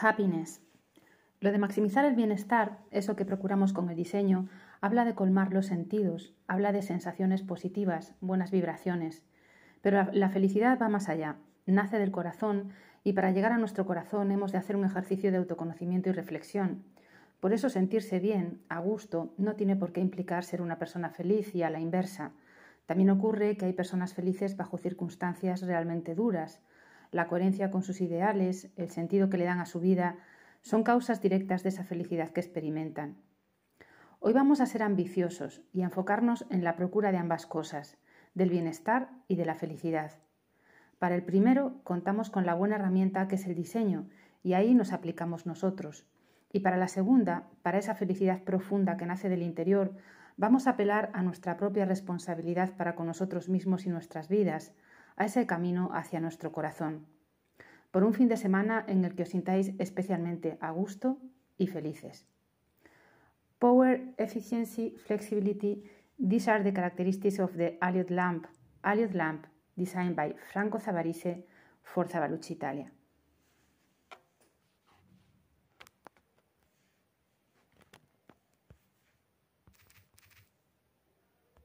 Happiness. Lo de maximizar el bienestar, eso que procuramos con el diseño, habla de colmar los sentidos, habla de sensaciones positivas, buenas vibraciones. Pero la felicidad va más allá, nace del corazón y para llegar a nuestro corazón hemos de hacer un ejercicio de autoconocimiento y reflexión. Por eso sentirse bien, a gusto, no tiene por qué implicar ser una persona feliz y a la inversa. También ocurre que hay personas felices bajo circunstancias realmente duras, la coherencia con sus ideales, el sentido que le dan a su vida, son causas directas de esa felicidad que experimentan. Hoy vamos a ser ambiciosos y a enfocarnos en la procura de ambas cosas, del bienestar y de la felicidad. Para el primero contamos con la buena herramienta que es el diseño y ahí nos aplicamos nosotros. Y para la segunda, para esa felicidad profunda que nace del interior, vamos a apelar a nuestra propia responsabilidad para con nosotros mismos y nuestras vidas, a ese camino hacia nuestro corazón, por un fin de semana en el que os sintáis especialmente a gusto y felices. Power, efficiency, flexibility, these are the characteristics of the Aliot lamp. Aliot lamp, designed by Franco Zavarese for Zavalucci Italia.